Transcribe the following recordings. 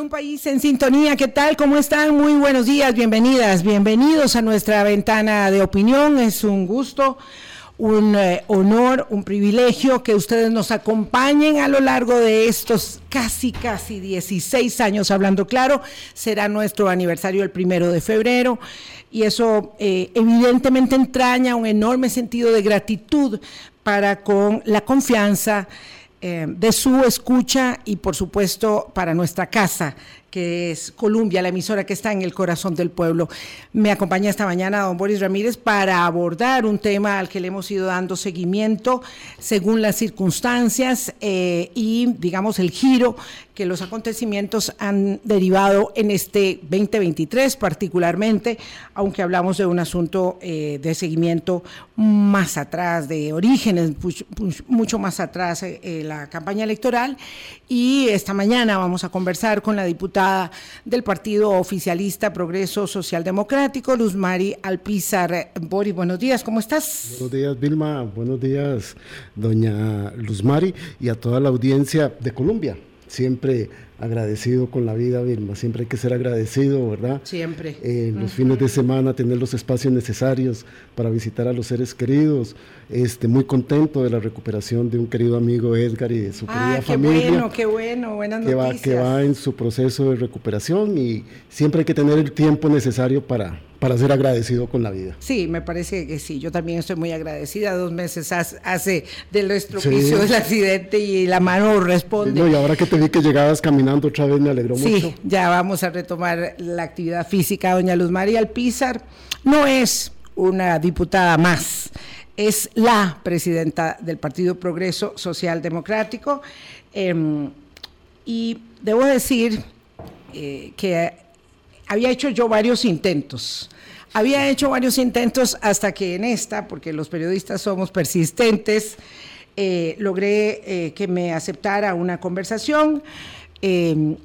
un país en sintonía. ¿Qué tal? ¿Cómo están? Muy buenos días, bienvenidas, bienvenidos a nuestra ventana de opinión. Es un gusto, un eh, honor, un privilegio que ustedes nos acompañen a lo largo de estos casi, casi 16 años hablando claro. Será nuestro aniversario el primero de febrero y eso eh, evidentemente entraña un enorme sentido de gratitud para con la confianza eh, de su escucha y por supuesto para nuestra casa, que es Columbia, la emisora que está en el corazón del pueblo. Me acompaña esta mañana don Boris Ramírez para abordar un tema al que le hemos ido dando seguimiento según las circunstancias eh, y, digamos, el giro que los acontecimientos han derivado en este 2023 particularmente, aunque hablamos de un asunto eh, de seguimiento más atrás, de orígenes mucho más atrás, eh, la campaña electoral. Y esta mañana vamos a conversar con la diputada del Partido Oficialista Progreso Social Democrático, Luz Mari Alpizar. Boris, buenos días, ¿cómo estás? Buenos días, Vilma. Buenos días, doña Luz Mari, y a toda la audiencia de Colombia siempre agradecido con la vida, Vilma. Siempre hay que ser agradecido, ¿verdad? Siempre. En los fines de semana, tener los espacios necesarios para visitar a los seres queridos. Este, muy contento de la recuperación de un querido amigo Edgar y de su ah, querida familia. Qué bueno, qué bueno, buenas que noticias. Va, que va en su proceso de recuperación y siempre hay que tener el tiempo necesario para, para ser agradecido con la vida. Sí, me parece que sí, yo también estoy muy agradecida. Dos meses hace del estropicio del accidente y la mano responde. No, y ahora que te vi que llegabas caminando otra vez me alegró mucho. Sí, ya vamos a retomar la actividad física. Doña Luz María Alpizar no es una diputada más, es la presidenta del Partido Progreso Social Democrático. Em, y debo decir eh, que había hecho yo varios intentos. Había hecho varios intentos hasta que en esta, porque los periodistas somos persistentes, eh, logré eh, que me aceptara una conversación. Eh,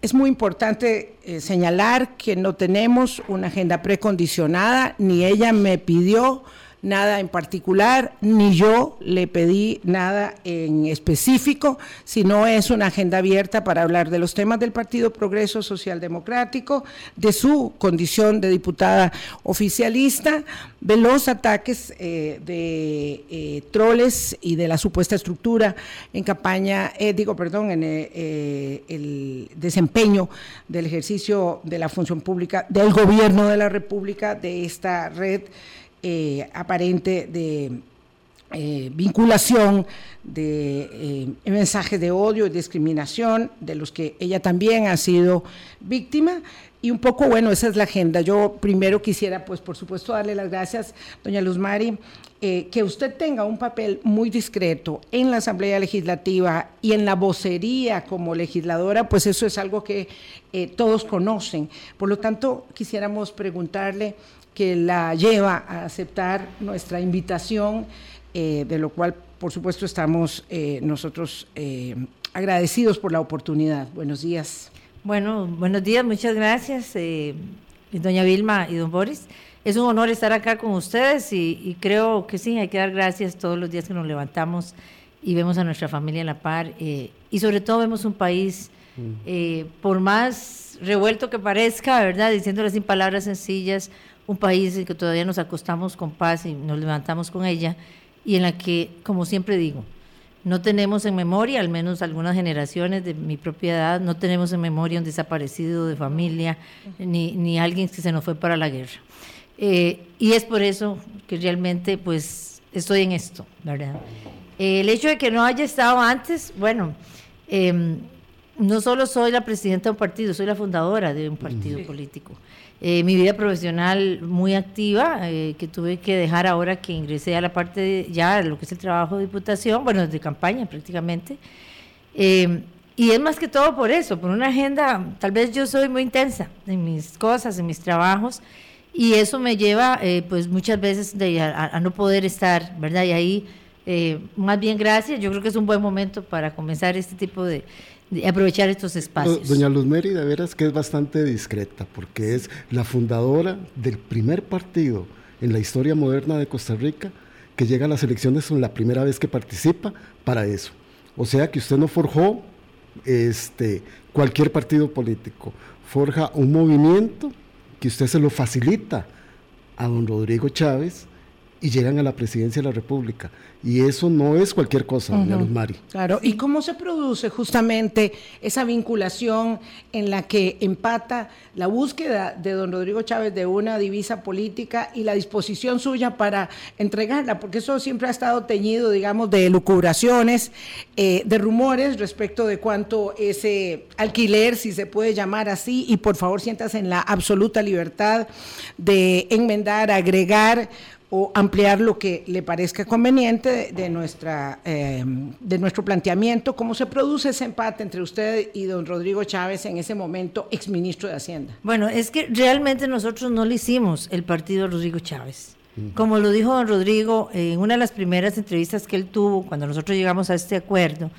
es muy importante señalar que no tenemos una agenda precondicionada, ni ella me pidió nada en particular, ni yo le pedí nada en específico, sino es una agenda abierta para hablar de los temas del Partido Progreso Social Democrático, de su condición de diputada oficialista, de los ataques eh, de eh, troles y de la supuesta estructura en campaña, eh, digo, perdón, en el desempeño del ejercicio de la función pública del gobierno de la República, de esta red eh, aparente de eh, vinculación, de eh, mensajes de odio y discriminación, de los que ella también ha sido víctima. Y un poco, bueno, esa es la agenda. Yo primero quisiera, pues, por supuesto, darle las gracias, doña Luz Mari, que usted tenga un papel muy discreto en la Asamblea Legislativa y en la vocería como legisladora, pues eso es algo que todos conocen. Por lo tanto, quisiéramos preguntarle que la lleva a aceptar nuestra invitación, eh, de lo cual, por supuesto, estamos eh, nosotros eh, agradecidos por la oportunidad. Buenos días. Bueno, buenos días, muchas gracias, doña Vilma y don Boris. Es un honor estar acá con ustedes y, creo que sí, hay que dar gracias todos los días que nos levantamos y vemos a nuestra familia en la par y sobre todo vemos un país, mm. por más revuelto que parezca, ¿verdad? Diciéndole sin palabras sencillas, un país en que todavía nos acostamos con paz y nos levantamos con ella, y en la que, como siempre digo, no tenemos en memoria, al menos algunas generaciones de mi propia edad, no tenemos en memoria un desaparecido de familia, ni, ni alguien que se nos fue para la guerra. Eh, y es por eso que realmente pues estoy en esto, ¿verdad? el hecho de que no haya estado antes, bueno, em, no solo soy la presidenta de un partido, soy la fundadora de un partido político. Eh, mi vida profesional muy activa, eh, que tuve que dejar ahora que ingresé a la parte de, ya lo que es el trabajo de diputación, bueno, de campaña prácticamente. Eh, y es más que todo por eso, por una agenda, tal vez yo soy muy intensa en mis cosas, en mis trabajos, y eso me lleva pues muchas veces a, no poder estar, ¿verdad? Y ahí, más bien gracias, yo creo que es un buen momento para comenzar este tipo de, aprovechar estos espacios. Doña Luz Mérida, de veras que es bastante discreta, porque es la fundadora del primer partido en la historia moderna de Costa Rica que llega a las elecciones, es la primera vez que participa para eso. O sea que usted no forjó este, cualquier partido político. Forja un movimiento que usted se lo facilita a don Rodrigo Chávez y llegan a la presidencia de la República. Y eso no es cualquier cosa, doña Luz Mari. Claro, ¿y cómo se produce justamente esa vinculación en la que empata la búsqueda de don Rodrigo Chávez de una divisa política y la disposición suya para entregarla? Porque eso siempre ha estado teñido, digamos, de lucubraciones, eh, de rumores respecto de cuánto ese alquiler, si se puede llamar así, y por favor sientas en la absoluta libertad de enmendar, agregar o ampliar lo que le parezca conveniente de, nuestra, eh, de nuestro planteamiento, cómo se produce ese empate entre usted y don Rodrigo Chávez en ese momento, exministro de Hacienda. Bueno, es que realmente nosotros no le hicimos el partido a Rodrigo Chávez. Como lo dijo don Rodrigo en una de las primeras entrevistas que él tuvo cuando nosotros llegamos a este acuerdo,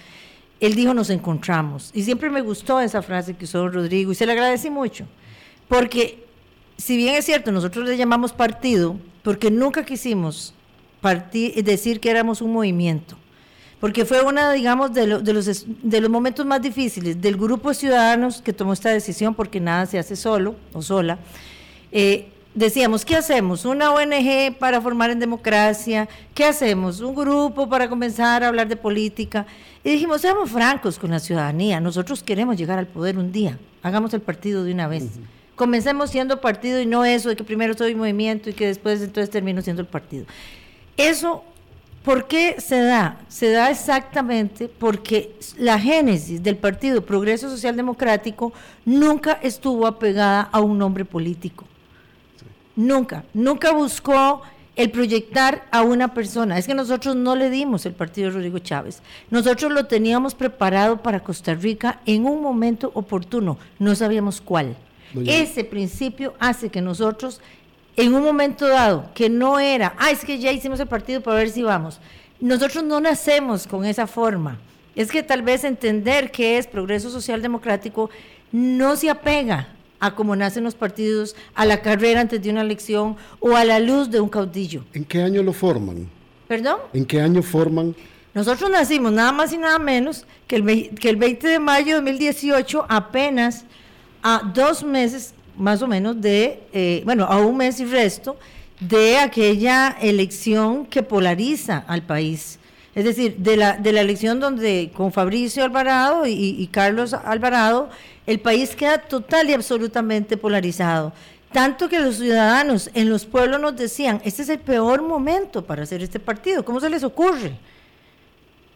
él dijo nos encontramos. Y siempre me gustó esa frase que usó don Rodrigo y se le agradecí mucho, porque si bien es cierto, nosotros le llamamos partido, porque nunca quisimos partir, decir que éramos un movimiento, porque fue una, digamos, de, los, de los momentos más difíciles del grupo de ciudadanos que tomó esta decisión, porque nada se hace solo o sola. Eh, decíamos, ¿qué hacemos? ¿Una ONG para formar en democracia? ¿Qué hacemos? ¿Un grupo para comenzar a hablar de política? Y dijimos, seamos francos con la ciudadanía, nosotros queremos llegar al poder un día, hagamos el partido de una vez comencemos siendo partido y no eso de que primero soy movimiento y que después entonces termino siendo el partido. Eso, ¿por qué se da? Se da exactamente porque la génesis del Partido Progreso Social Democrático nunca estuvo apegada a un nombre político. Nunca, nunca buscó el proyectar a una persona. Es que nosotros no le dimos el partido de Rodrigo Chávez. Nosotros lo teníamos preparado para Costa Rica en un momento oportuno, no sabíamos cuál. Ese principio hace que nosotros, en un momento dado, que no era, ah, es que ya hicimos el partido para ver si vamos, nosotros no nacemos con esa forma. Es que tal vez entender qué es progreso social democrático no se apega a cómo nacen los partidos, a la carrera antes de una elección o a la luz de un caudillo. ¿En qué año lo forman? ¿Perdón? ¿En qué año forman? Nosotros nacimos nada más y nada menos que el, que el 20 de mayo de 2018, apenas a dos meses más o menos de, eh, bueno, a un mes y resto de aquella elección que polariza al país. Es decir, de la, de la elección donde con Fabricio Alvarado y, y Carlos Alvarado, el país queda total y absolutamente polarizado. Tanto que los ciudadanos en los pueblos nos decían, este es el peor momento para hacer este partido, ¿cómo se les ocurre?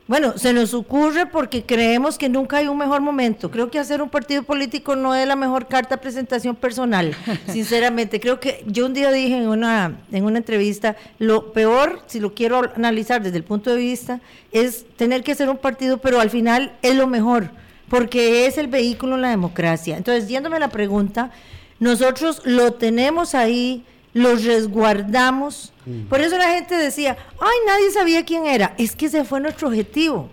Bueno, se nos ocurre porque creemos que nunca hay un mejor momento. Creo que hacer un partido político no es la mejor carta de presentación personal, sinceramente. Creo que yo un día dije en una, en una entrevista, lo peor, si lo quiero analizar desde el punto de vista, es tener que hacer un partido, pero al final es lo mejor, porque es el vehículo en la democracia. Entonces, yéndome la pregunta, nosotros lo tenemos ahí los resguardamos. Mm. Por eso la gente decía, ay, nadie sabía quién era. Es que ese fue nuestro objetivo.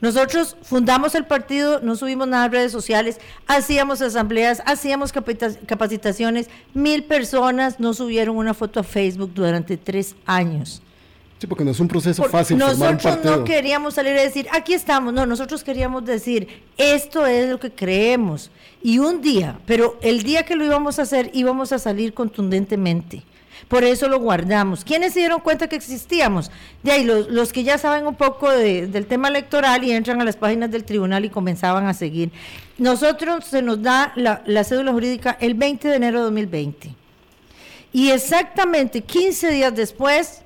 Nosotros fundamos el partido, no subimos nada a redes sociales, hacíamos asambleas, hacíamos capacitaciones, mil personas no subieron una foto a Facebook durante tres años. Sí, porque no es un proceso fácil. Nosotros no queríamos salir a decir, aquí estamos, no, nosotros queríamos decir, esto es lo que creemos. Y un día, pero el día que lo íbamos a hacer, íbamos a salir contundentemente. Por eso lo guardamos. ¿Quiénes se dieron cuenta que existíamos? De ahí, los, que ya saben un poco del tema electoral y entran a las páginas del tribunal y comenzaban a seguir. Nosotros se nos da la, la cédula jurídica el 20 de enero de 2020. Y exactamente 15 días después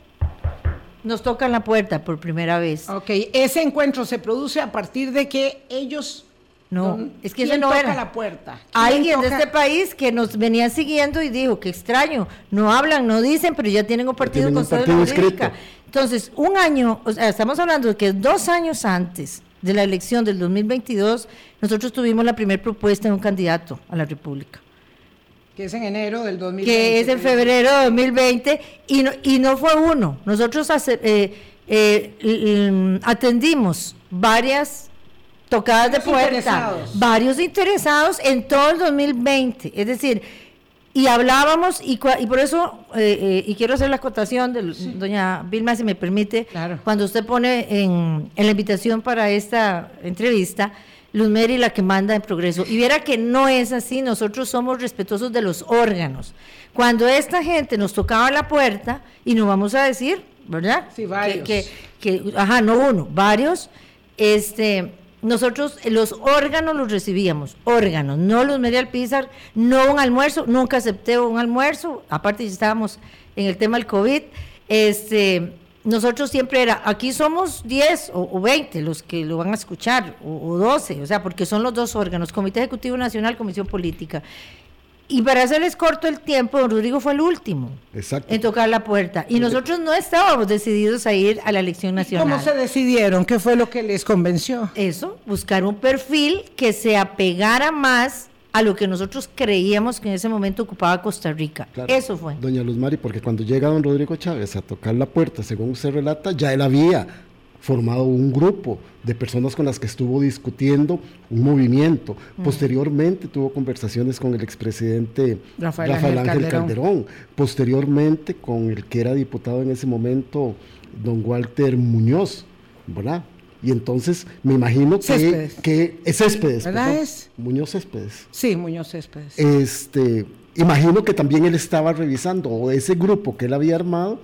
nos tocan la puerta por primera vez. Ok, ese encuentro se produce a partir de que ellos... No, es que ese no toca la puerta? Alguien de este país que nos venía siguiendo y dijo, qué extraño, no hablan, no dicen, pero ya tienen un partido con la Entonces, un año, o sea, estamos hablando de que dos años antes de la elección del 2022, nosotros tuvimos la primera propuesta de un candidato a la República. Que es en enero del 2020. Que es en febrero de 2020 y no, y no fue uno. Nosotros eh, eh, atendimos varias tocadas de puerta, varios interesados en todo el 2020. Es decir, y hablábamos, y, y por eso, eh, eh, y quiero hacer la acotación de doña Vilma, si me permite, cuando usted pone en, en, la invitación para esta entrevista, Luz Mary la que manda en progreso. Y viera que no es así, nosotros somos respetuosos de los órganos. Cuando esta gente nos tocaba la puerta, y nos vamos a decir, ¿verdad? Sí, varios. Que, que, que ajá, no uno, varios, este nosotros los órganos los recibíamos, órganos, no los Medial Pizar, no un almuerzo, nunca acepté un almuerzo, aparte ya estábamos en el tema del COVID, este, nosotros siempre era, aquí somos 10 o, 20 los que lo van a escuchar, o, o 12, o sea, porque son los dos órganos, Comité Ejecutivo Nacional, Comisión Política. Y para hacerles corto el tiempo, don Rodrigo fue el último en tocar la puerta. Y nosotros no estábamos decididos a ir a la elección nacional. ¿Cómo se decidieron? ¿Qué fue lo que les convenció? Eso, buscar un perfil que se apegara más a lo que nosotros creíamos que en ese momento ocupaba Costa Rica. Eso fue. Doña Luz Mari, porque cuando llega don Rodrigo Chávez a tocar la puerta, según usted relata, ya él había formado un grupo de personas con las que estuvo discutiendo un movimiento. Mm. Posteriormente tuvo conversaciones con el expresidente Rafael, Ángel, Calderón. Posteriormente con el que era diputado en ese momento, don Walter Muñoz, ¿verdad? Y entonces me imagino que, que es Céspedes. ¿Verdad es? Muñoz Céspedes. Sí, Muñoz Céspedes. Este, imagino que también él estaba revisando, o ese grupo que él había armado,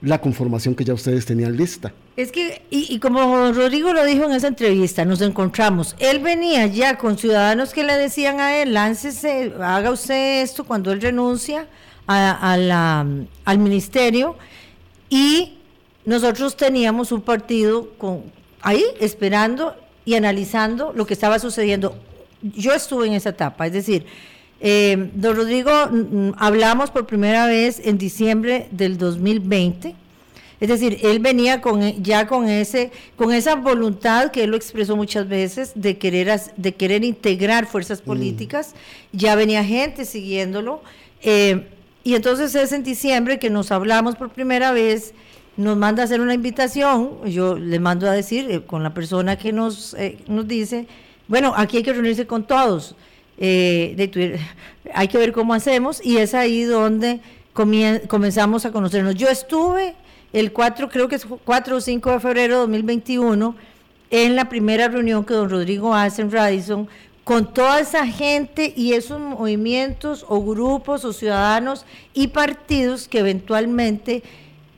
la conformación que ya ustedes tenían lista. Es que, y, como Rodrigo lo dijo en esa entrevista, nos encontramos. Él venía ya con ciudadanos que le decían a él, láncese, haga usted esto cuando él renuncia a, la, al ministerio. Y nosotros teníamos un partido con, ahí esperando y analizando lo que estaba sucediendo. Yo estuve en esa etapa, es decir, eh, don Rodrigo, mm, mm, hablamos por primera vez en diciembre del 2020. Es decir, él venía con, e, ya con, ese, con esa voluntad que él lo expresó muchas veces de querer, de querer integrar fuerzas mm. políticas. Ya venía gente siguiéndolo. Eh, y entonces es en diciembre que nos hablamos por primera vez, nos manda a hacer una invitación. Yo le mando a decir eh, con la persona que nos, nos dice, bueno, aquí hay que reunirse con todos eh. Hay que ver cómo hacemos y es ahí donde comenzamos a conocernos. Yo estuve el 4, creo que es 4 o 5 de febrero de 2021, en la primera reunión que don Rodrigo hace en Radisson con toda esa gente y esos movimientos o grupos o ciudadanos y partidos que eventualmente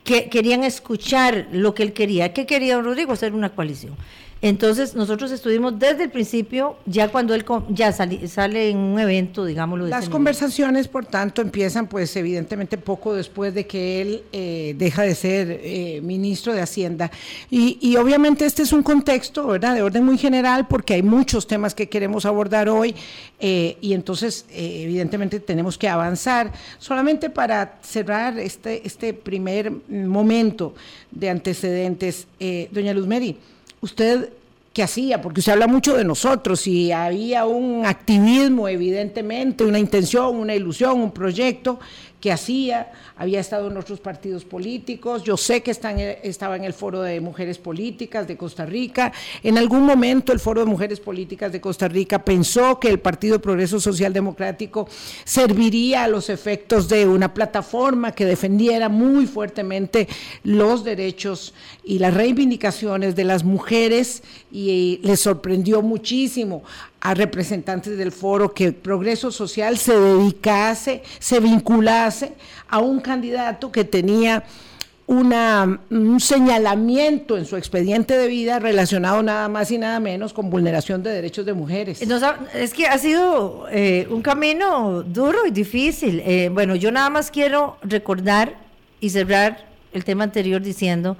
que querían escuchar lo que él quería. ¿Qué quería Rodrigo? Hacer una coalición. Entonces, nosotros estuvimos desde el principio, ya cuando él ya sale en un evento, digámoslo. Las conversaciones, por tanto, empiezan, pues, evidentemente, poco después de que él eh, deja de ser eh, ministro de Hacienda. Y, obviamente, este es un contexto, ¿verdad?, de orden muy general, porque hay muchos temas que queremos abordar hoy, eh, y entonces, evidentemente, tenemos que avanzar. Solamente para cerrar este, este primer momento de antecedentes, doña Luz Meri usted qué hacía, porque usted habla mucho de nosotros y había un activismo, evidentemente, una intención, una ilusión, un proyecto que hacía, había estado en otros partidos políticos, yo sé que estaba en el Foro de Mujeres Políticas de Costa Rica, en algún momento el Foro de Mujeres Políticas de Costa Rica pensó que el Partido Progreso Social Democrático serviría a los efectos de una plataforma que defendiera muy fuertemente los derechos y las reivindicaciones de las mujeres y les sorprendió muchísimo a representantes del foro que Progreso Social se dedicase, se vinculase a un candidato que tenía una, un señalamiento en su expediente de vida relacionado nada más y nada menos con vulneración de derechos de mujeres. es que ha sido eh, un camino duro y difícil. Eh, bueno, yo nada más quiero recordar y cerrar el tema anterior diciendo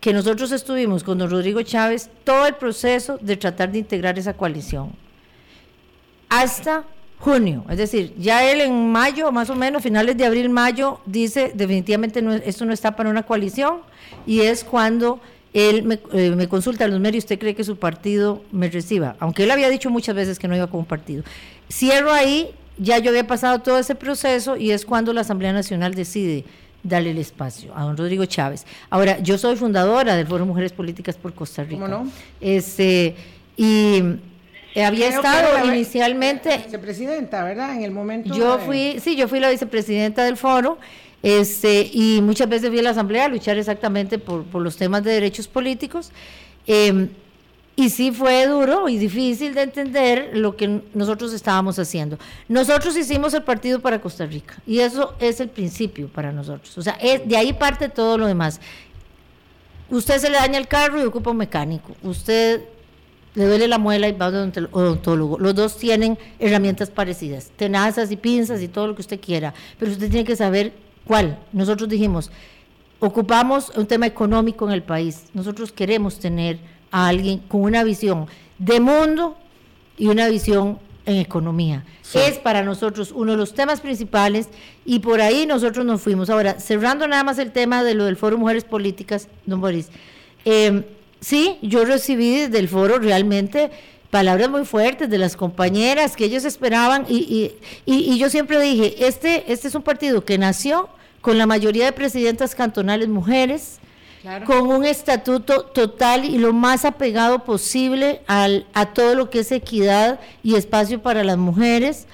que nosotros estuvimos con don Rodrigo Chávez todo el proceso de tratar de integrar esa coalición hasta junio. Es decir, ya él en mayo, más o menos, finales de abril, mayo, dice definitivamente no, esto no está para una coalición y es cuando él me, eh, me consulta a los medios, ¿usted cree que su partido me reciba? Aunque él había dicho muchas veces que no iba con un partido. Cierro ahí, ya yo había pasado todo ese proceso y es cuando la Asamblea Nacional decide darle el espacio a don Rodrigo Chávez. Ahora, yo soy fundadora del Foro Mujeres Políticas por Costa Rica. ¿Cómo no? Este, y había estado inicialmente vicepresidenta, ¿verdad? En el momento. Yo fui, sí, yo fui la vicepresidenta del foro. Este, y muchas veces fui a la asamblea a luchar exactamente por, por los temas de derechos políticos. Eh, y sí fue duro y difícil de entender lo que nosotros estábamos haciendo. Nosotros hicimos el partido para Costa Rica y eso es el principio para nosotros. O sea, de ahí parte todo lo demás. Usted se le daña el carro y ocupa un mecánico. Usted le duele la muela y va a un odontólogo. Los dos tienen herramientas parecidas, tenazas y pinzas y todo lo que usted quiera, pero usted tiene que saber cuál. Nosotros dijimos, ocupamos un tema económico en el país. Nosotros queremos tener a alguien con una visión de mundo y una visión en economía. Es para nosotros uno de los temas principales y por ahí nosotros nos fuimos. Ahora, cerrando nada más el tema de lo del Foro Mujeres Políticas, don Boris, eh, sí, yo recibí desde el foro realmente palabras muy fuertes de las compañeras que ellos esperaban y, y, y, yo siempre dije, este, este es un partido que nació con la mayoría de presidentas cantonales mujeres, con un estatuto total y lo más apegado posible al, a todo lo que es equidad y espacio para las mujeres,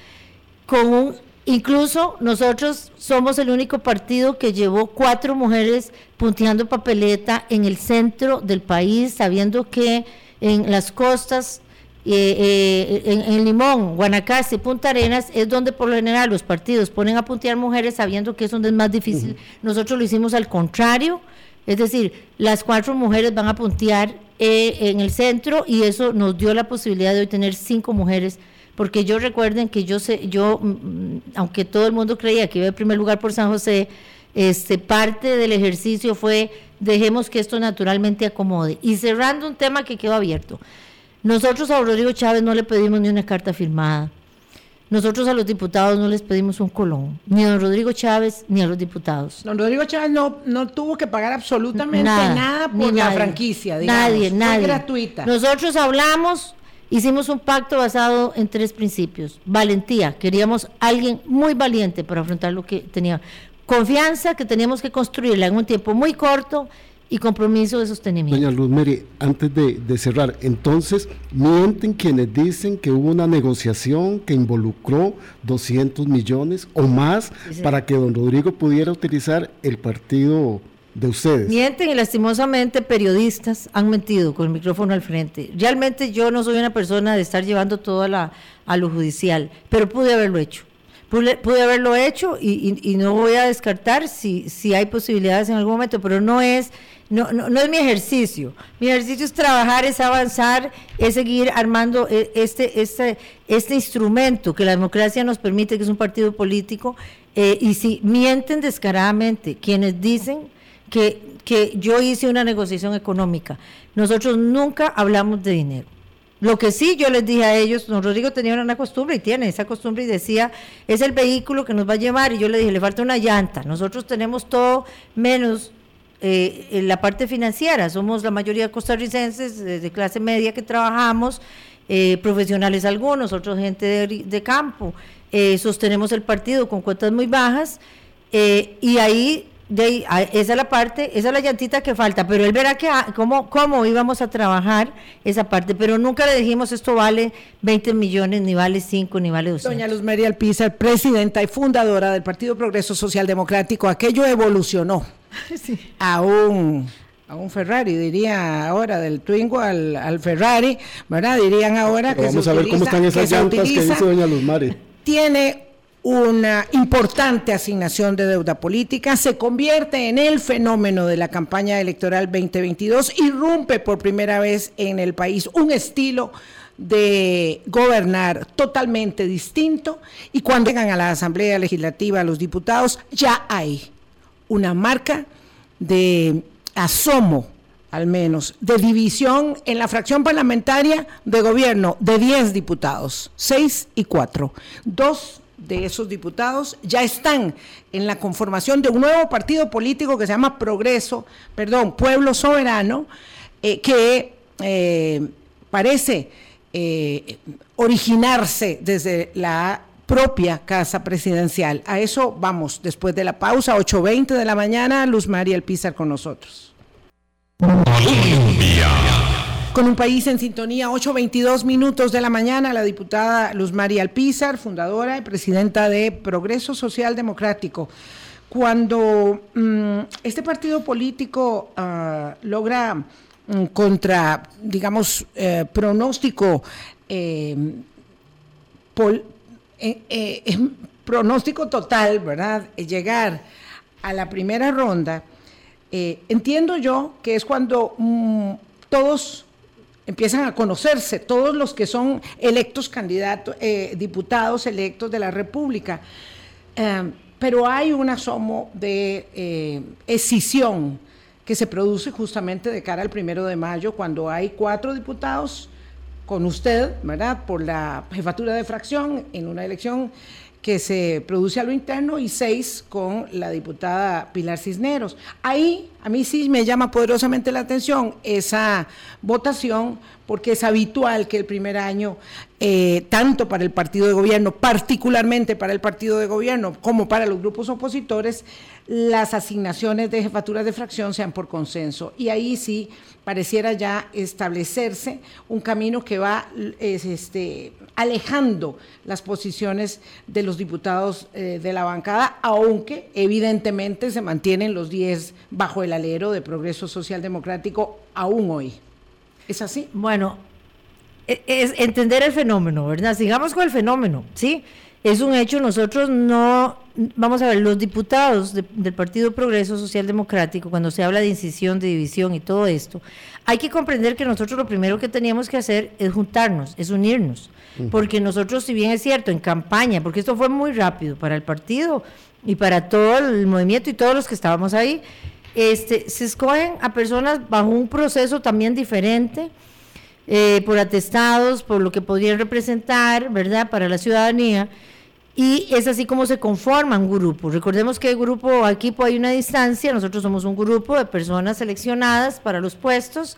con un Incluso nosotros somos el único partido que llevó cuatro mujeres punteando papeleta en el centro del país, sabiendo que en las costas, eh, eh, en, en, Limón, Guanacaste, Punta Arenas, es donde por lo general los partidos ponen a puntear mujeres sabiendo que es donde es más difícil. Nosotros lo hicimos al contrario, es decir, las cuatro mujeres van a puntear eh, en el centro y eso nos dio la posibilidad de hoy tener cinco mujeres porque yo recuerden que yo sé, yo, mm, mm, aunque todo el mundo creía que iba en primer lugar por San José, este, parte del ejercicio fue dejemos que esto naturalmente acomode. Y cerrando un tema que quedó abierto, nosotros a Rodrigo Chávez no le pedimos ni una carta firmada. Nosotros a los diputados no les pedimos un colón, ni a don Rodrigo Chávez ni a los diputados. Don Rodrigo Chávez no, no tuvo que pagar absolutamente nada, por la franquicia, digamos. Nadie, nadie. gratuita. Nosotros hablamos, hicimos un pacto basado en tres principios. Valentía, queríamos alguien muy valiente para afrontar lo que tenía. Confianza, que teníamos que construirla en un tiempo muy corto y compromiso de sostenimiento. Doña Luz Mary, antes de, cerrar, entonces mienten quienes dicen que hubo una negociación que involucró 200 millones o más para que don Rodrigo pudiera utilizar el partido de ustedes. Mienten y lastimosamente periodistas han mentido con el micrófono al frente. Realmente yo no soy una persona de estar llevando todo a, la, a lo judicial, pero pude haberlo hecho. Pude, haberlo hecho y, no voy a descartar si, si hay posibilidades en algún momento, pero no es no, no, no, es mi ejercicio. Mi ejercicio es trabajar, es avanzar, es seguir armando e, este, este, este instrumento que la democracia nos permite, que es un partido político. Eh, y si mienten descaradamente quienes dicen que, que yo hice una negociación económica, nosotros nunca hablamos de dinero. Lo que sí yo les dije a ellos, don Rodrigo tenía una costumbre y tiene esa costumbre y decía, es el vehículo que nos va a llevar y yo le dije, le falta una llanta, nosotros tenemos todo menos eh, la parte financiera. Somos la mayoría costarricenses de, clase media que trabajamos, eh, profesionales algunos, otros gente de, campo. Eh, sostenemos el partido con cuotas muy bajas y ahí de esa es la parte, esa es la llantita que falta, pero él verá que ah, cómo, cómo íbamos a trabajar esa parte, pero nunca le dijimos esto vale 20 millones, ni vale 5, ni vale 200. Doña Luz María Alpizar, presidenta y fundadora del Partido Progreso Social Democrático, aquello evolucionó a un a un Ferrari, diría ahora, del Twingo al, al Ferrari, ¿verdad? Dirían ahora que vamos a ver cómo están esas llantas que dice doña Luz María. Tiene una importante asignación de deuda política, se convierte en el fenómeno de la campaña electoral 2022, irrumpe por primera vez en el país un estilo de gobernar totalmente distinto y cuando llegan a la Asamblea Legislativa los diputados ya hay una marca de asomo, al menos, de división en la fracción parlamentaria de gobierno de 10 diputados, 6 y 4. Dos de esos diputados ya están en la conformación de un nuevo partido político que se llama Progreso, perdón, Pueblo Soberano, eh, que eh, parece eh, originarse desde la propia casa presidencial. A eso vamos después de la pausa, 8.20 de la mañana, Luz María El Pizar con nosotros. Con un país en sintonía, 8.22 minutos de la mañana, la diputada Luz María Alpizar, fundadora y presidenta de Progreso Social Democrático. Cuando mm, este partido político uh, logra mm, contra, digamos, eh, pronóstico, eh, eh, pronóstico total, ¿verdad? Llegar a la primera ronda, entiendo yo que es cuando mm, todos empiezan a conocerse, todos los que son electos candidatos, eh, diputados electos de la República. Eh, pero hay un asomo de eh, escisión que se produce justamente de cara al primero de mayo, cuando hay cuatro diputados con usted, ¿verdad?, por la jefatura de fracción en una elección que se produce a lo interno y seis con la diputada Pilar Cisneros. Ahí a mí sí me llama poderosamente la atención esa votación porque es habitual que el primer año, eh, tanto para el partido de gobierno, particularmente para el partido de gobierno, como para los grupos opositores, las asignaciones de jefaturas de fracción sean por consenso. Y ahí sí pareciera ya establecerse un camino que va es, este, alejando las posiciones de los diputados eh, de la bancada, aunque evidentemente se mantienen los 10 bajo el alero de Progreso Social Democrático aún hoy. ¿Es así? Bueno, e, es entender el fenómeno, ¿verdad? Sigamos con el fenómeno, ¿sí? Es un hecho, nosotros no, vamos a ver, los diputados de, del Partido Progreso Social Democrático, cuando se habla de incisión, de división y todo esto, hay que comprender que nosotros lo primero que teníamos que hacer es juntarnos, es unirnos, porque nosotros, si bien es cierto, en campaña, porque esto fue muy rápido para el partido y para todo el movimiento y todos los que estábamos ahí, este, se escogen a personas bajo un proceso también diferente, eh, por atestados, por lo que podrían representar, ¿verdad?, para la ciudadanía. Y es así como se conforma un grupo. Recordemos que el grupo, aquí hay una distancia, nosotros somos un grupo de personas seleccionadas para los puestos.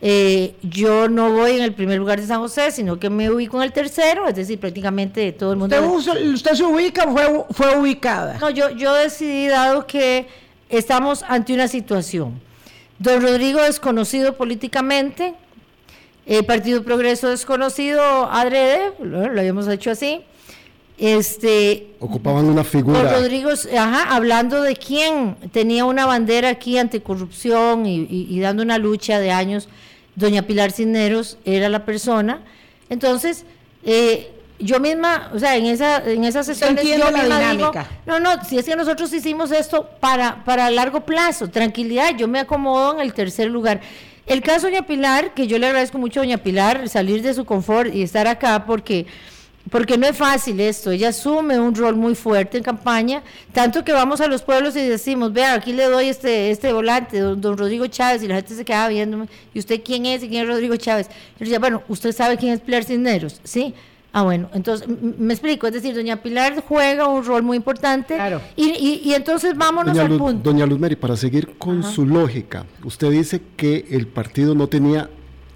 Eh, yo no voy en el primer lugar de San José, sino que me ubico en el tercero, es decir, prácticamente todo el mundo... ¿Usted, usted se ubica o fue, fue ubicada? No, yo, yo decidí, dado que estamos ante una situación. Don Rodrigo es conocido políticamente, el Partido Progreso desconocido adrede, lo, lo habíamos hecho así. Este, Ocupaban una figura. Don Rodrigo, ajá, hablando de quién tenía una bandera aquí anticorrupción y, y, y dando una lucha de años, doña Pilar Cisneros era la persona. Entonces, eh, yo misma, o sea, en esa en esas sesiones yo la misma dinámica. digo, no, no, si es que nosotros hicimos esto para para largo plazo, tranquilidad, yo me acomodo en el tercer lugar. El caso doña Pilar, que yo le agradezco mucho a doña Pilar salir de su confort y estar acá porque porque no es fácil esto, ella asume un rol muy fuerte en campaña, tanto que vamos a los pueblos y decimos, vea, aquí le doy este este volante, don, don Rodrigo Chávez, y la gente se queda viéndome, ¿y usted quién es y quién es Rodrigo Chávez? Yo decía, bueno, usted sabe quién es Pilar Cisneros, ¿sí? Ah, bueno, entonces me explico, es decir, doña Pilar juega un rol muy importante claro. y, y, y, entonces vámonos doña al Luz, punto. Doña Luz Mary, para seguir con Ajá. su lógica, usted dice que el partido no tenía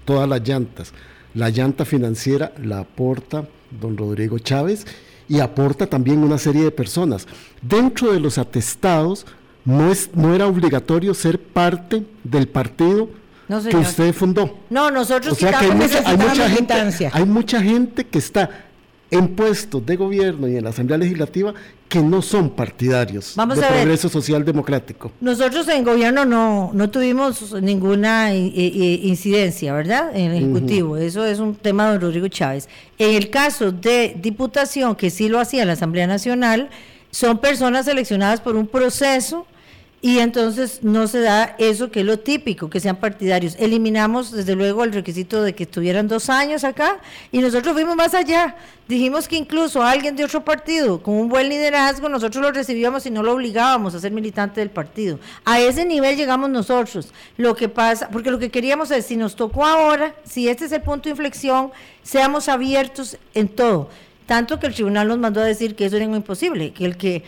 todas las llantas. La llanta financiera la aporta don Rodrigo Chávez y aporta también una serie de personas. Dentro de los atestados no, es, no era obligatorio ser parte del partido no, que usted fundó. No, nosotros o sea que hay mucha, hay mucha gente, hay mucha gente que está en puestos de gobierno y en la Asamblea Legislativa que no son partidarios Vamos de a ver. progreso social democrático. Nosotros en gobierno no, no tuvimos ninguna incidencia, ¿verdad? En el Ejecutivo. Uh -huh. Eso es un tema de don Rodrigo Chávez. En el caso de diputación, que sí lo hacía la Asamblea Nacional, son personas seleccionadas por un proceso y entonces no se da eso que es lo típico, que sean partidarios. Eliminamos desde luego el requisito de que estuvieran dos años acá y nosotros fuimos más allá. Dijimos que incluso alguien de otro partido con un buen liderazgo nosotros lo recibíamos y no lo obligábamos a ser militante del partido. A ese nivel llegamos nosotros. Lo que pasa, porque lo que queríamos es, si nos tocó ahora, si este es el punto de inflexión, seamos abiertos en todo. Tanto que el tribunal nos mandó a decir que eso era imposible, que el que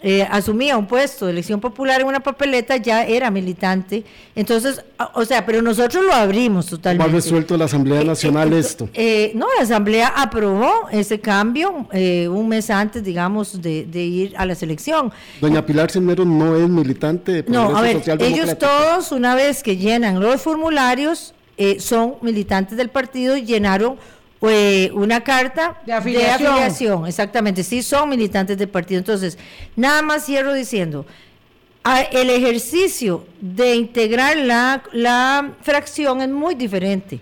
eh, asumía un puesto de elección popular en una papeleta, ya era militante. Entonces, o sea, pero nosotros lo abrimos totalmente. ¿Cuál resuelto la Asamblea Nacional eh, esto? Eh, no, la Asamblea aprobó ese cambio eh, un mes antes, digamos, de, de, ir a la selección. Doña Pilar Cisneros no es militante de No, a ver, ellos todos, una vez que llenan los formularios, eh, son militantes del partido y llenaron eh, una carta de afiliación. Exactamente, sí son militantes del partido. Entonces, nada más cierro diciendo, el ejercicio de integrar la, la fracción es muy diferente,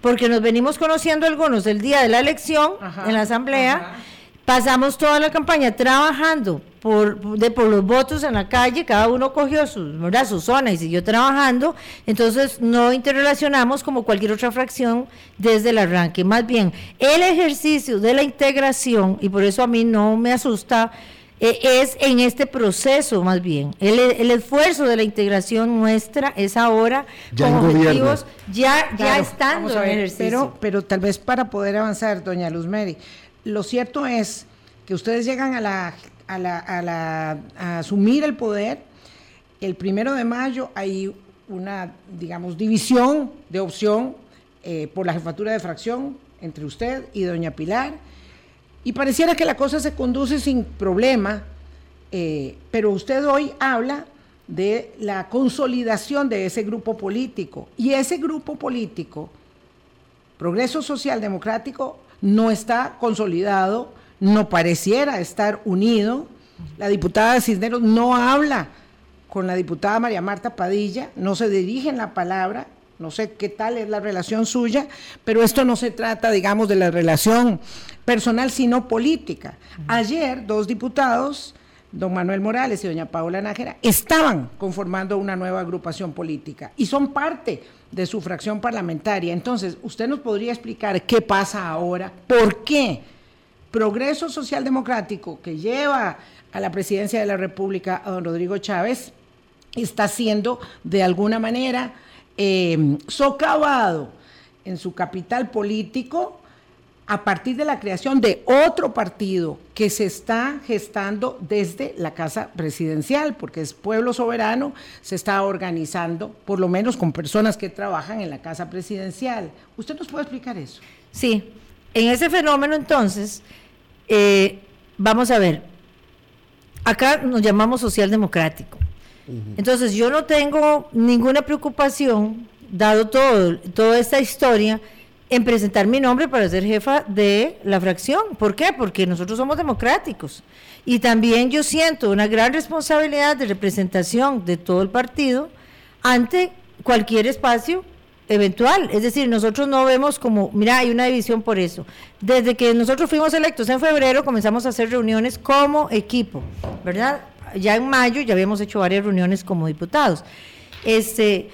porque nos venimos conociendo algunos el día de la elección en la asamblea. Pasamos toda la campaña trabajando por, de, por los votos en la calle, cada uno cogió su, su zona y siguió trabajando, entonces no interrelacionamos como cualquier otra fracción desde el arranque. Más bien, el ejercicio de la integración, y por eso a mí no me asusta, eh, es en este proceso más bien. El, el, esfuerzo de la integración nuestra es ahora ya con objetivos ya, ya estando en ejercicio. Pero, pero tal vez para poder avanzar, doña Luz Mary lo cierto es que ustedes llegan a, la, a, asumir el poder. El primero de mayo hay una, digamos, división de opción eh, por la jefatura de fracción entre usted y doña Pilar. Y pareciera que la cosa se conduce sin problema, eh, pero usted hoy habla de la consolidación de ese grupo político. Y ese grupo político, Progreso Social Democrático, no está consolidado, no pareciera estar unido. La diputada Cisneros no habla con la diputada María Marta Padilla, no se dirigen la palabra, no sé qué tal es la relación suya, pero esto no se trata, digamos, de la relación personal, sino política. Ayer, dos diputados, don Manuel Morales y doña Paola Nájera, estaban conformando una nueva agrupación política y son parte de su fracción parlamentaria. Entonces, ¿usted nos podría explicar qué pasa ahora? ¿Por qué Progreso Social Democrático, que lleva a la presidencia de la República a don Rodrigo Chávez, está siendo de alguna manera eh, socavado en su capital político a partir de la creación de otro partido que se está gestando desde la Casa Presidencial, porque es Pueblo Soberano, se está organizando, por lo menos con personas que trabajan en la Casa Presidencial. ¿Usted nos puede explicar eso? Sí, en ese fenómeno entonces, eh, vamos a ver, acá nos llamamos social democrático. Entonces yo no tengo ninguna preocupación, dado todo, toda esta historia, en presentar mi nombre para ser jefa de la fracción. ¿Por qué? Porque nosotros somos democráticos. Y también yo siento una gran responsabilidad de representación de todo el partido ante cualquier espacio eventual. Es decir, nosotros no vemos como, mira, hay una división por eso. Desde que nosotros fuimos electos en febrero, comenzamos a hacer reuniones como equipo, ¿verdad? Ya en mayo ya habíamos hecho varias reuniones como diputados. Este,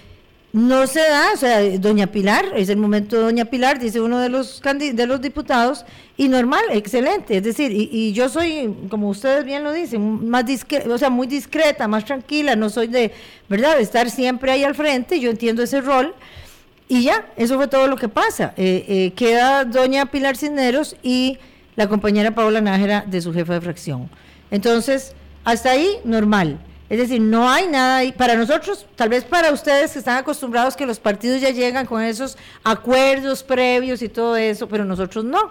no se da, o sea, doña Pilar, es el momento de doña Pilar, dice uno de los de los diputados, y normal, excelente, es decir, y, yo soy, como ustedes bien lo dicen, más o sea, muy discreta, más tranquila, no soy de, ¿verdad?, de estar siempre ahí al frente, yo entiendo ese rol, y ya, eso fue todo lo que pasa. Eh, eh, queda doña Pilar Cisneros y la compañera Paola Nájera de su jefa de fracción. Entonces, hasta ahí, normal. Es decir, no hay nada ahí. Para nosotros, tal vez para ustedes que están acostumbrados que los partidos ya llegan con esos acuerdos previos y todo eso, pero nosotros no.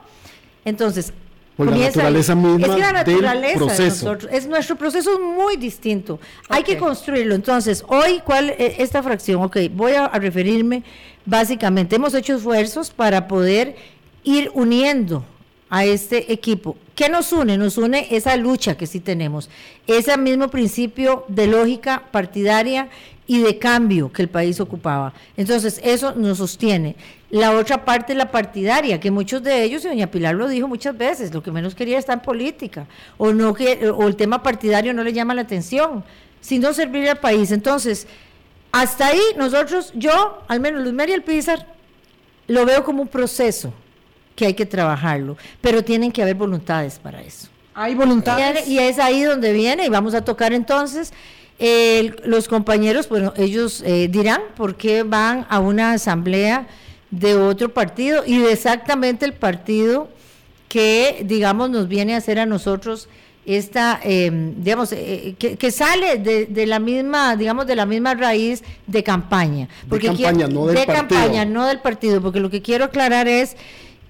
Entonces, por la naturaleza misma es que la naturaleza proceso. nosotros, es nuestro proceso es muy distinto. Hay que construirlo. Entonces, hoy, ¿cuál es esta fracción? Ok, voy a referirme básicamente. Hemos hecho esfuerzos para poder ir uniendo a este equipo. ¿Qué nos une? Nos une esa lucha que sí tenemos, ese mismo principio de lógica partidaria y de cambio que el país ocupaba. Entonces, eso nos sostiene. La otra parte es la partidaria, que muchos de ellos, y doña Pilar lo dijo muchas veces, lo que menos quería estar en política, o, no que, o el tema partidario no le llama la atención, sino servir al país. Entonces, hasta ahí nosotros, yo, al menos Luz María Pizar, lo veo como un proceso que hay que trabajarlo, pero tienen que haber voluntades para eso. Hay voluntades. Y es ahí donde viene y vamos a tocar entonces. los compañeros, bueno, ellos eh, dirán por qué van a una asamblea de otro partido y de exactamente el partido que, digamos, nos viene a hacer a nosotros esta, em, digamos, eh, eh, que, sale de, la misma, digamos, de la misma raíz de campaña. Porque de campaña, no del de partido. campaña, no del partido, porque lo que quiero aclarar es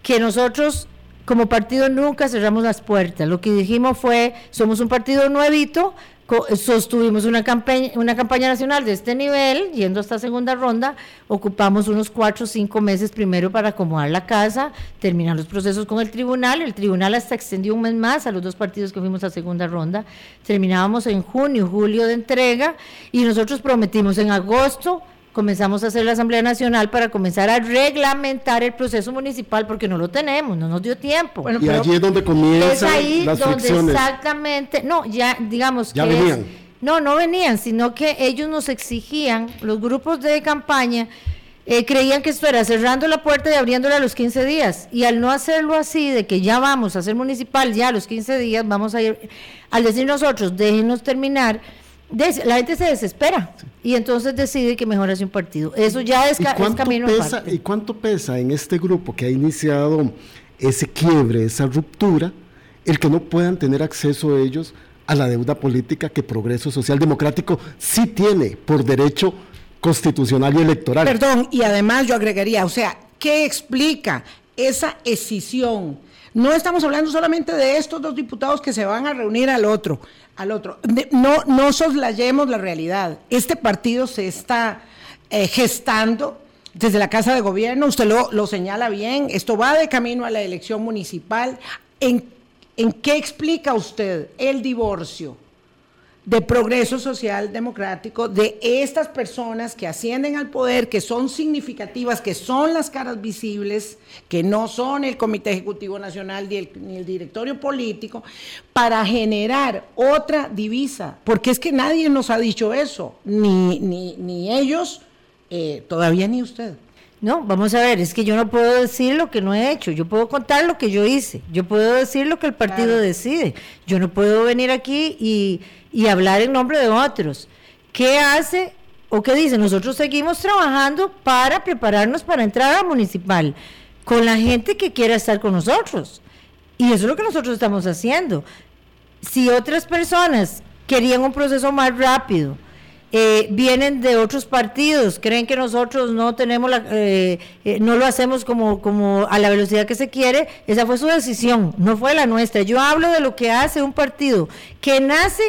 que nosotros como partido nunca cerramos las puertas. Lo que dijimos fue, somos un partido nuevito, sostuvimos una campaña, una campaña nacional de este nivel, yendo hasta segunda ronda, ocupamos unos cuatro o cinco meses primero para acomodar la casa, terminar los procesos con el tribunal, el tribunal hasta extendió un mes más a los dos partidos que fuimos a segunda ronda, terminábamos en junio, julio de entrega, y nosotros prometimos en agosto comenzamos a hacer la Asamblea Nacional para comenzar a reglamentar el proceso municipal porque no lo tenemos, no nos dio tiempo. Bueno, y allí es donde comienzan es ahí donde exactamente, no, ya digamos ya venían. no, no venían, sino que ellos nos exigían, los grupos de campaña eh, creían que esto era cerrando la puerta y abriéndola a los 15 días. Y al no hacerlo así, de que ya vamos a hacer municipal, ya a los 15 días, vamos a ir, al decir nosotros, déjenos terminar, la gente se desespera y entonces decide que mejor hace un partido. Eso ya es, camino pesa, ¿Y cuánto pesa en este grupo que ha iniciado ese quiebre, esa ruptura, el que no puedan tener acceso ellos a la deuda política que Progreso Social Democrático sí tiene por derecho constitucional y electoral? Perdón, y además yo agregaría, o sea, ¿qué explica esa escisión? No estamos hablando solamente de estos dos diputados que se van a reunir al otro, al otro. No, no soslayemos la realidad. Este partido se está eh, gestando desde la Casa de Gobierno, usted lo, señala bien, esto va de camino a la elección municipal. ¿En, ¿En qué explica usted el divorcio? De progreso social democrático, de estas personas que ascienden al poder, que son significativas, que son las caras visibles, que no son el Comité Ejecutivo Nacional ni el, directorio político, para generar otra divisa, porque es que nadie nos ha dicho eso, ni, ni, ni ellos, eh, todavía ni usted. No, vamos a ver, es que yo no puedo decir lo que no he hecho, yo puedo contar lo que yo hice, yo puedo decir lo que el partido decide, yo no puedo venir aquí y y hablar en nombre de otros. ¿Qué hace o qué dice? Nosotros seguimos trabajando para prepararnos para entrar a municipal con la gente que quiera estar con nosotros. Y eso es lo que nosotros estamos haciendo. Si otras personas querían un proceso más rápido, eh, vienen de otros partidos, creen que nosotros no tenemos la, eh, eh, no lo hacemos como, como a la velocidad que se quiere, esa fue su decisión, no fue la nuestra. Yo hablo de lo que hace un partido que nace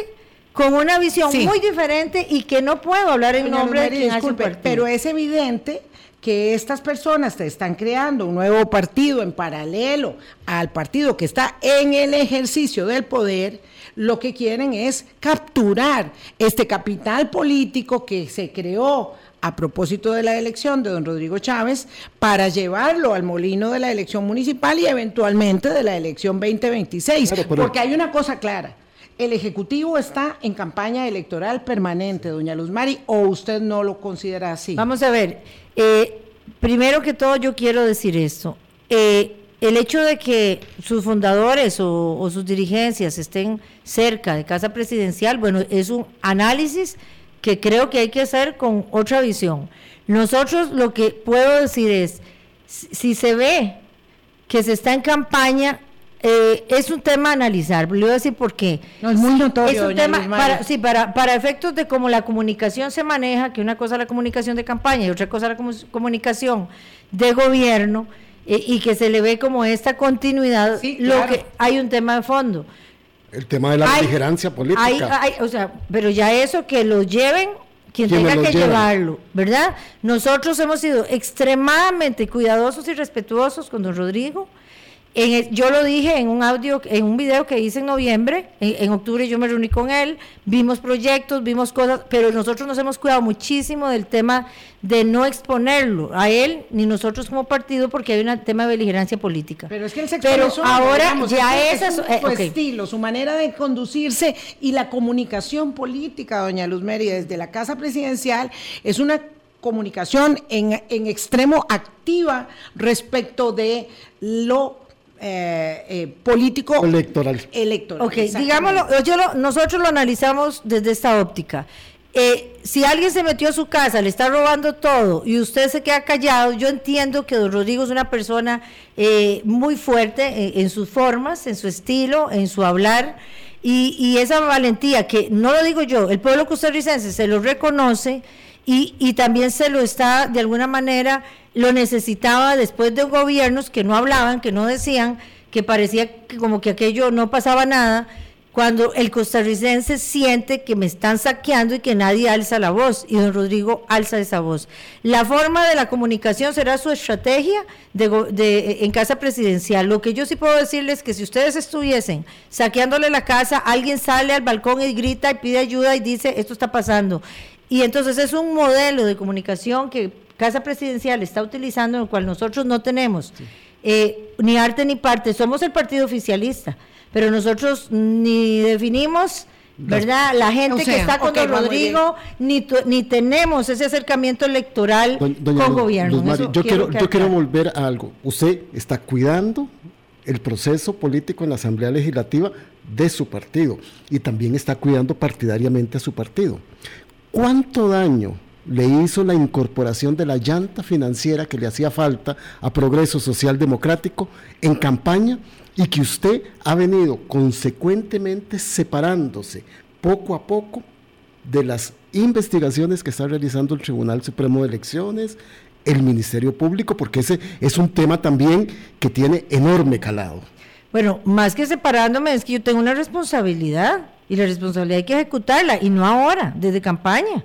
con una visión muy diferente y que no puedo hablar en nombre de quien disculpe, Pero es evidente que estas personas te están creando un nuevo partido en paralelo al partido que está en el ejercicio del poder, lo que quieren es capturar este capital político que se creó a propósito de la elección de don Rodrigo Chávez para llevarlo al molino de la elección municipal y eventualmente de la elección 2026. porque hay una cosa clara ¿El Ejecutivo está en campaña electoral permanente, doña Luz Mari, o usted no lo considera así? Vamos a ver, eh, primero que todo yo quiero decir esto. Eh, el hecho de que sus fundadores o, sus dirigencias estén cerca de Casa Presidencial, bueno, es un análisis que creo que hay que hacer con otra visión. Nosotros lo que puedo decir es, si se ve que se está en campaña, eh, es un tema a analizar, le voy a decir por qué. No, es muy notorio. Es un tema, para, sí, para, para efectos de cómo la comunicación se maneja, que una cosa es la comunicación de campaña y otra cosa es la comunicación de gobierno, eh, y que se le ve como esta continuidad, lo que hay un tema de fondo. El tema de la beligerancia política. o sea, pero ya eso que lo lleven quien tenga que llevarlo, ¿verdad? Nosotros hemos sido extremadamente cuidadosos y respetuosos con don Rodrigo yo lo dije en un audio, en un video que hice en noviembre, en, octubre yo me reuní con él, vimos proyectos, vimos cosas, pero nosotros nos hemos cuidado muchísimo del tema de no exponerlo a él ni nosotros como partido porque hay un tema de beligerancia política. Pero es que él se Pero ahora ya es, su, eh, estilo, su manera de conducirse y la comunicación política, doña Luz Mérida, desde la Casa Presidencial, es una comunicación en, en extremo activa respecto de lo eh, eh, político electoral. electoral ok, digámoslo, nosotros lo analizamos desde esta óptica. Eh, si alguien se metió a su casa, le está robando todo y usted se queda callado, yo entiendo que don Rodrigo es una persona muy fuerte en, sus formas, en su estilo, en su hablar y, y, esa valentía que no lo digo yo, el pueblo costarricense se lo reconoce y, y también se lo está de alguna manera lo necesitaba después de gobiernos que no hablaban, que no decían, que parecía que como que aquello no pasaba nada, cuando el costarricense siente que me están saqueando y que nadie alza la voz, y don Rodrigo alza esa voz. La forma de la comunicación será su estrategia de, en casa presidencial. Lo que yo sí puedo decirles es que si ustedes estuviesen saqueándole la casa, alguien sale al balcón y grita y pide ayuda y dice, esto está pasando. Y entonces es un modelo de comunicación que Casa Presidencial está utilizando, en el cual nosotros no tenemos eh, ni arte ni parte, somos el partido oficialista pero nosotros ni definimos... ¿Verdad? La gente que está con don Rodrigo, ni, ni tenemos ese acercamiento electoral con gobierno. yo quiero, yo quiero volver a algo. Usted está cuidando el proceso político en la Asamblea Legislativa de su partido y también está cuidando partidariamente a su partido. ¿Cuánto daño le hizo la incorporación de la llanta financiera que le hacía falta a Progreso Social Democrático en campaña y que usted ha venido consecuentemente separándose poco a poco de las investigaciones que está realizando el Tribunal Supremo de Elecciones, el Ministerio Público, porque ese es un tema también que tiene enorme calado. Bueno, más que separándome, es que yo tengo una responsabilidad y la responsabilidad hay que ejecutarla y no ahora, desde campaña.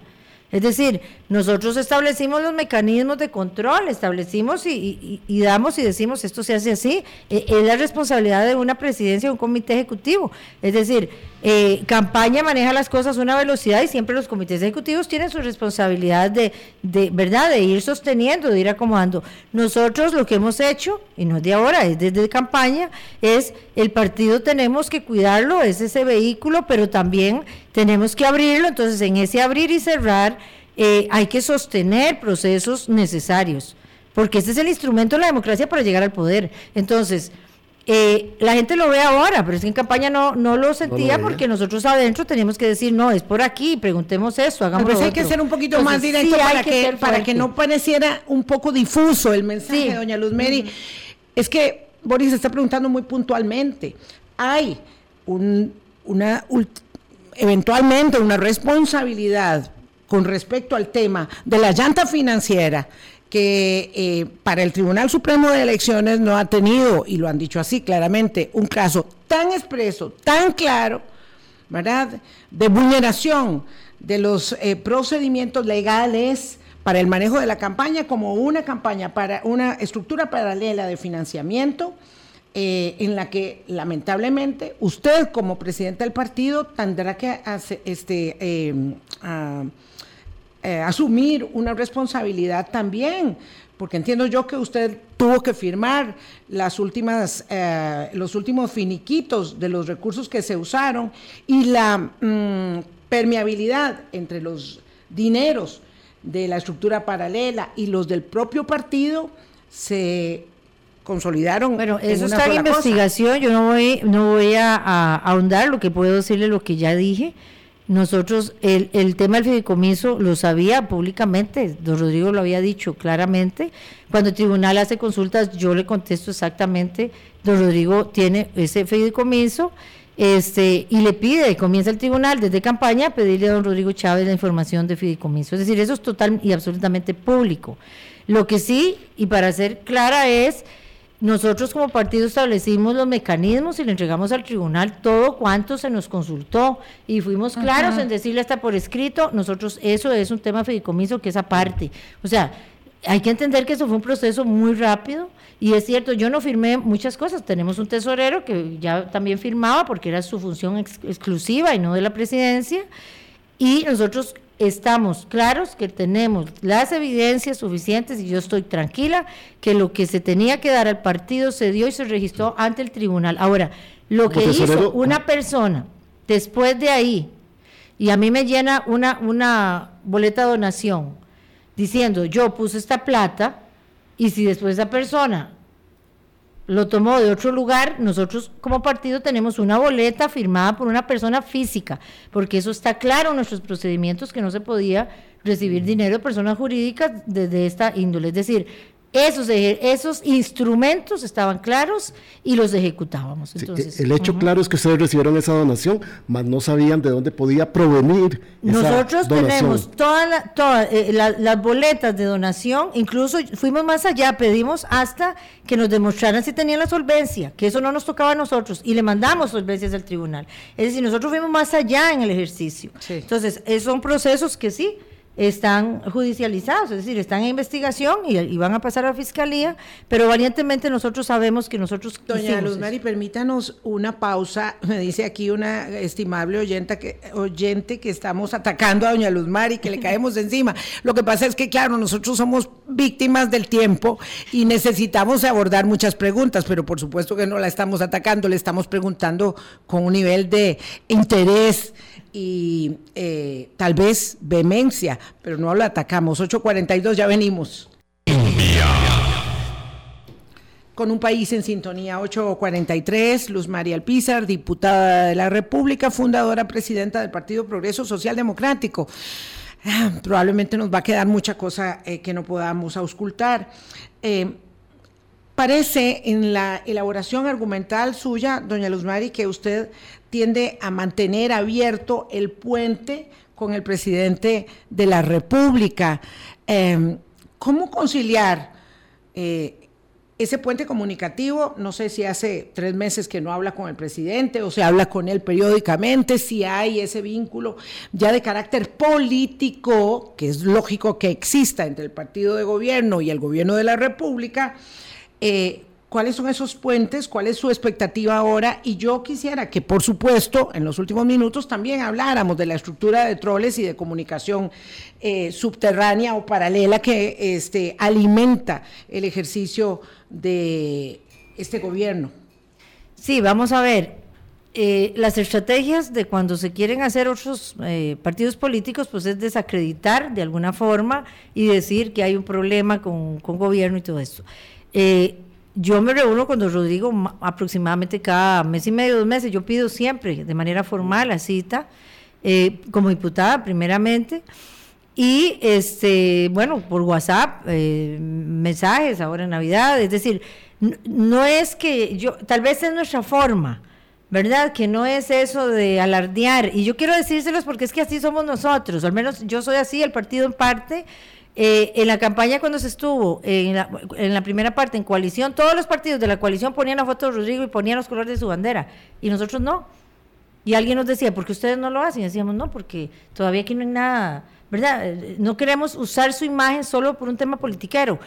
Es decir, nosotros establecimos los mecanismos de control, establecimos y, damos y decimos esto se hace así. E, es la responsabilidad de una presidencia, de un comité ejecutivo. Es decir, eh, campaña maneja las cosas a una velocidad y siempre los comités ejecutivos tienen su responsabilidad de, de, ¿verdad?, de ir sosteniendo, de ir acomodando. Nosotros lo que hemos hecho, y no es de ahora, es desde campaña, es el partido tenemos que cuidarlo, es ese vehículo, pero también tenemos que abrirlo. Entonces, en ese abrir y cerrar, eh, hay que sostener procesos necesarios, porque este es el instrumento de la democracia para llegar al poder. Entonces, eh, la gente lo ve ahora, pero es que en campaña no, no lo sentía porque nosotros adentro teníamos que decir, no, es por aquí, preguntemos eso, hagamos Pero hay que ser un poquito más directo para, que, para que no pareciera un poco difuso el mensaje, doña Luz Mary. Es que Boris está preguntando muy puntualmente, hay un, una eventualmente una responsabilidad con respecto al tema de la llanta financiera que eh, para el Tribunal Supremo de Elecciones no ha tenido, y lo han dicho así claramente, un caso tan expreso, tan claro, ¿verdad?, de vulneración de los eh, procedimientos legales para el manejo de la campaña como una campaña para una estructura paralela de financiamiento eh, en la que lamentablemente usted como presidente del partido tendrá que este, eh, asumir una responsabilidad también, porque entiendo yo que usted tuvo que firmar las últimas, eh, los últimos finiquitos de los recursos que se usaron y la mm, permeabilidad entre los dineros de la estructura paralela y los del propio partido se consolidaron. Bueno, eso está en investigación, yo no voy, no voy a ahondar, lo que puedo decirle lo que ya dije. Nosotros, el, el tema del fideicomiso lo sabía públicamente, don Rodrigo lo había dicho claramente. Cuando el tribunal hace consultas, yo le contesto exactamente, don Rodrigo tiene ese fideicomiso este, y le pide, comienza el tribunal desde campaña a pedirle a don Rodrigo Chávez la información de fideicomiso. Es decir, eso es total y absolutamente público. Lo que sí, y para ser clara, es nosotros como partido establecimos los mecanismos y le entregamos al tribunal todo cuanto se nos consultó y fuimos claros en decirle hasta por escrito, nosotros eso es un tema fideicomiso que es aparte. O sea, hay que entender que eso fue un proceso muy rápido y es cierto, yo no firmé muchas cosas, tenemos un tesorero que ya también firmaba porque era su función exclusiva y no de la presidencia y nosotros estamos claros que tenemos las evidencias suficientes y yo estoy tranquila que lo que se tenía que dar al partido se dio y se registró ante el tribunal. Ahora, lo que hizo una persona después de ahí, y a mí me llena una, una boleta de donación diciendo, yo puse esta plata, y si después esa persona lo tomó de otro lugar, nosotros como partido tenemos una boleta firmada por una persona física, porque eso está claro en nuestros procedimientos que no se podía recibir dinero de personas jurídicas desde esta índole. Es decir, esos, esos instrumentos estaban claros y los ejecutábamos. Entonces, el hecho claro es que ustedes recibieron esa donación, mas no sabían de dónde podía provenir. Nosotros tenemos todas eh, las boletas de donación, incluso fuimos más allá, pedimos hasta que nos demostraran si tenían la solvencia, que eso no nos tocaba a nosotros, y le mandamos solvencias al tribunal. Es decir, nosotros fuimos más allá en el ejercicio. Entonces, esos son procesos que sí están judicializados, es decir, están en investigación y, van a pasar a la fiscalía, pero valientemente nosotros sabemos que nosotros. Doña Luz Mari, permítanos una pausa. Me dice aquí una estimable oyente que, oyente que estamos atacando a Doña Luz Mari, que le caemos encima. Lo que pasa es que, claro, nosotros somos víctimas del tiempo y necesitamos abordar muchas preguntas, pero por supuesto que no la estamos atacando, le estamos preguntando con un nivel de interés y eh, tal vez vehemencia, pero no lo atacamos. 8.42, ya venimos. Con un país en sintonía, 8.43, Luz María Alpizar, diputada de la República, fundadora, presidenta del Partido Progreso Social Democrático. Ah, probablemente nos va a quedar mucha cosa eh, que no podamos auscultar. Eh, parece en la elaboración argumental suya, doña Luz Mari, que usted tiende a mantener abierto el puente con el presidente de la República. Em, ¿Cómo conciliar eh, ese puente comunicativo? No sé si hace tres meses que no habla con el presidente o se habla con él periódicamente, si hay ese vínculo ya de carácter político, que es lógico que exista entre el partido de gobierno y el gobierno de la República. Eh, cuáles son esos puentes, cuál es su expectativa ahora. Y yo quisiera que, por supuesto, en los últimos minutos también habláramos de la estructura de troles y de comunicación eh, subterránea o paralela que este, alimenta el ejercicio de este gobierno. Sí, vamos a ver. Eh, las estrategias de cuando se quieren hacer otros eh, partidos políticos, pues es desacreditar de alguna forma y decir que hay un problema con, con gobierno y todo esto. Eh, yo me reúno con don Rodrigo aproximadamente cada mes y medio, dos meses. Yo pido siempre, de manera formal, la cita, eh, como diputada, primeramente. Y, este, bueno, por WhatsApp, eh, mensajes ahora en Navidad. Es decir, no, es que yo, tal vez es nuestra forma, ¿verdad? Que no es eso de alardear. Y yo quiero decírselos porque es que así somos nosotros. Al menos yo soy así, el partido en parte. Eh, en la campaña cuando se estuvo, en la, primera parte, en coalición, todos los partidos de la coalición ponían la foto de Rodrigo y ponían los colores de su bandera, y nosotros no. Y alguien nos decía, ¿por qué ustedes no lo hacen? Y decíamos, no, porque todavía aquí no hay nada, ¿verdad? No queremos usar su imagen solo por un tema politiquero.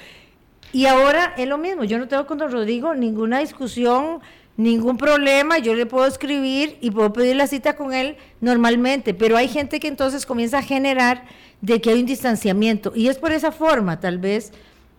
Y ahora es lo mismo, yo no tengo con don Rodrigo ninguna discusión, ningún problema, yo le puedo escribir y puedo pedir la cita con él normalmente, pero hay gente que entonces comienza a generar de que hay un distanciamiento. Y es por esa forma, tal vez,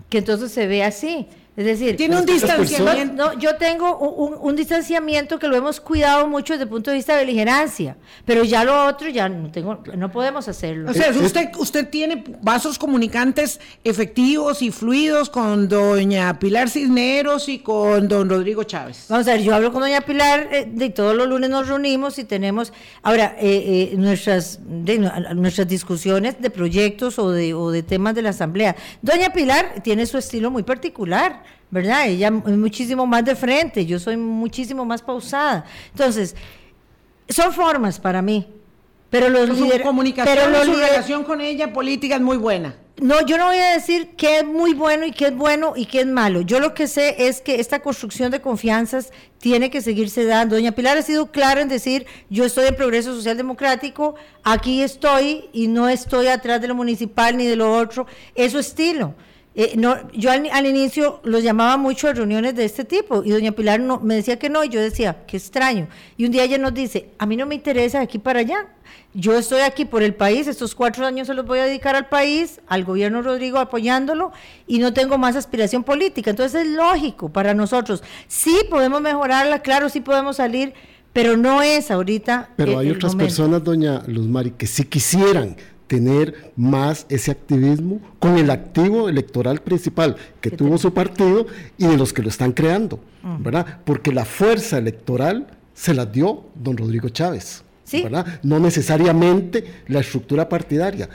que entonces se ve así. Es decir, tiene un distanciamiento. No, yo tengo un, distanciamiento que lo hemos cuidado mucho desde el punto de vista de beligerancia, pero ya lo otro ya no tengo, no podemos hacerlo. O sea, usted, usted tiene vasos comunicantes efectivos y fluidos con doña Pilar Cisneros y con don Rodrigo Chávez. Vamos a ver, yo hablo con doña Pilar, eh, de todos los lunes nos reunimos y tenemos, ahora, eh, eh, nuestras, nuestras discusiones de proyectos o de, o de temas de la asamblea. Doña Pilar tiene su estilo muy particular. ¿Verdad? Ella es muchísimo más de frente, yo soy muchísimo más pausada. Entonces, son formas para mí. Pero los comunicación, pero su relación con ella política es muy buena. No, yo no voy a decir qué es muy bueno y qué es bueno y qué es malo. Yo lo que sé es que esta construcción de confianzas tiene que seguirse dando. Doña Pilar ha sido clara en decir, yo estoy en Progreso Social Democrático, aquí estoy y no estoy atrás de lo municipal ni de lo otro. Es su estilo. Eh, no, yo al, inicio los llamaba mucho a reuniones de este tipo y doña Pilar no, me decía que no y yo decía, qué extraño. Y un día ella nos dice, a mí no me interesa de aquí para allá. Yo estoy aquí por el país, estos cuatro años se los voy a dedicar al país, al gobierno Rodrigo apoyándolo y no tengo más aspiración política. Entonces es lógico para nosotros. Sí podemos mejorarla, claro, sí podemos salir, pero no es ahorita. Pero hay otras personas, doña Luz Mari, que sí quisieran tener más ese activismo con el activo electoral principal que tuvo su partido y de los que lo están creando, ¿verdad? Porque la fuerza electoral se la dio don Rodrigo Chávez, ¿verdad? No necesariamente la estructura partidaria.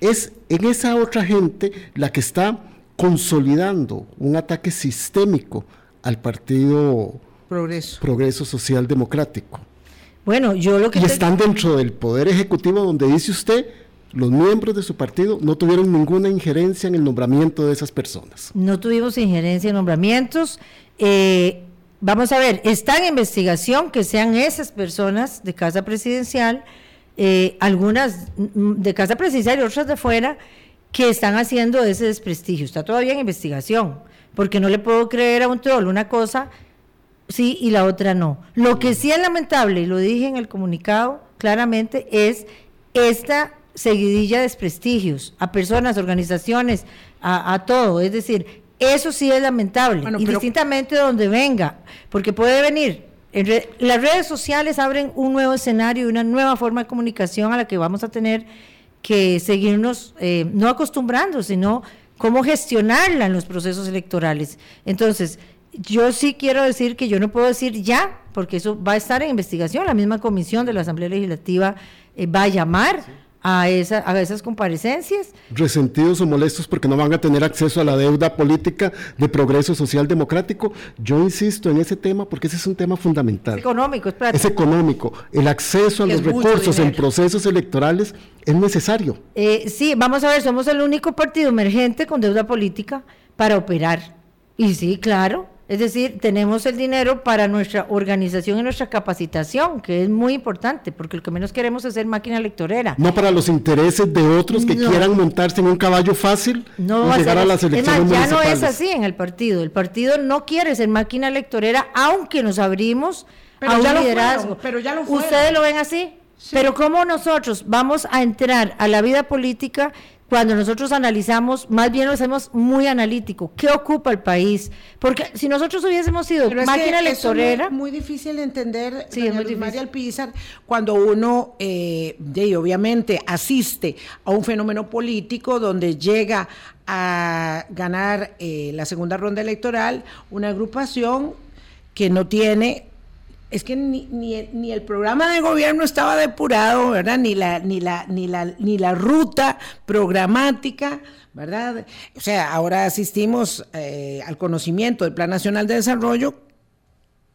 Es en esa otra gente la que está consolidando un ataque sistémico al Partido Progreso, Progreso Social Democrático. Bueno, yo lo que... Y están dentro del Poder Ejecutivo donde dice usted, los miembros de su partido no tuvieron ninguna injerencia en el nombramiento de esas personas. No tuvimos injerencia en nombramientos. Eh, vamos a ver, está en investigación que sean esas personas de Casa Presidencial, eh, algunas de Casa Presidencial y otras de fuera, que están haciendo ese desprestigio. Está todavía en investigación, porque no le puedo creer a un troll una cosa sí y la otra no. Lo que sí es lamentable, y lo dije en el comunicado claramente, es esta seguidilla de desprestigios a personas, organizaciones, a, todo. Es decir, eso sí es lamentable, indistintamente de donde venga, porque puede venir. las redes sociales abren un nuevo escenario y una nueva forma de comunicación a la que vamos a tener que seguirnos eh, no acostumbrando, sino cómo gestionarla en los procesos electorales. Entonces, yo sí quiero decir que yo no puedo decir ya, porque eso va a estar en investigación. La misma comisión de la Asamblea Legislativa eh, va a llamar a, esa, a esas comparecencias. Resentidos o molestos porque no van a tener acceso a la deuda política de progreso social democrático. Yo insisto en ese tema porque ese es un tema fundamental. Es económico, es Es económico. El acceso a los recursos en procesos electorales es necesario. Eh, sí, vamos a ver, somos el único partido emergente con deuda política para operar. Y sí, claro, es decir, tenemos el dinero para nuestra organización y nuestra capacitación, que es muy importante, porque lo que menos queremos es ser máquina electorera. No para los intereses de otros que quieran montarse en un caballo fácil no y llegar a, las elecciones ya no es así en el partido. El partido no quiere ser máquina electorera, aunque nos abrimos a un liderazgo. pero ya lo ¿Ustedes lo ven así? Pero ¿cómo nosotros vamos a entrar a la vida política cuando nosotros analizamos, más bien lo hacemos muy analítico. ¿Qué ocupa el país? Porque si nosotros hubiésemos sido máquina electorera... Es muy, difícil de entender, sí, es muy María Alpizar, cuando uno, eh, obviamente, asiste a un fenómeno político donde llega a ganar eh, la segunda ronda electoral una agrupación que no tiene es que ni, ni, el programa de gobierno estaba depurado, ¿verdad? Ni la, ni la, ni la, ni la ruta programática, ¿verdad? O sea, ahora asistimos eh, al conocimiento del Plan Nacional de Desarrollo,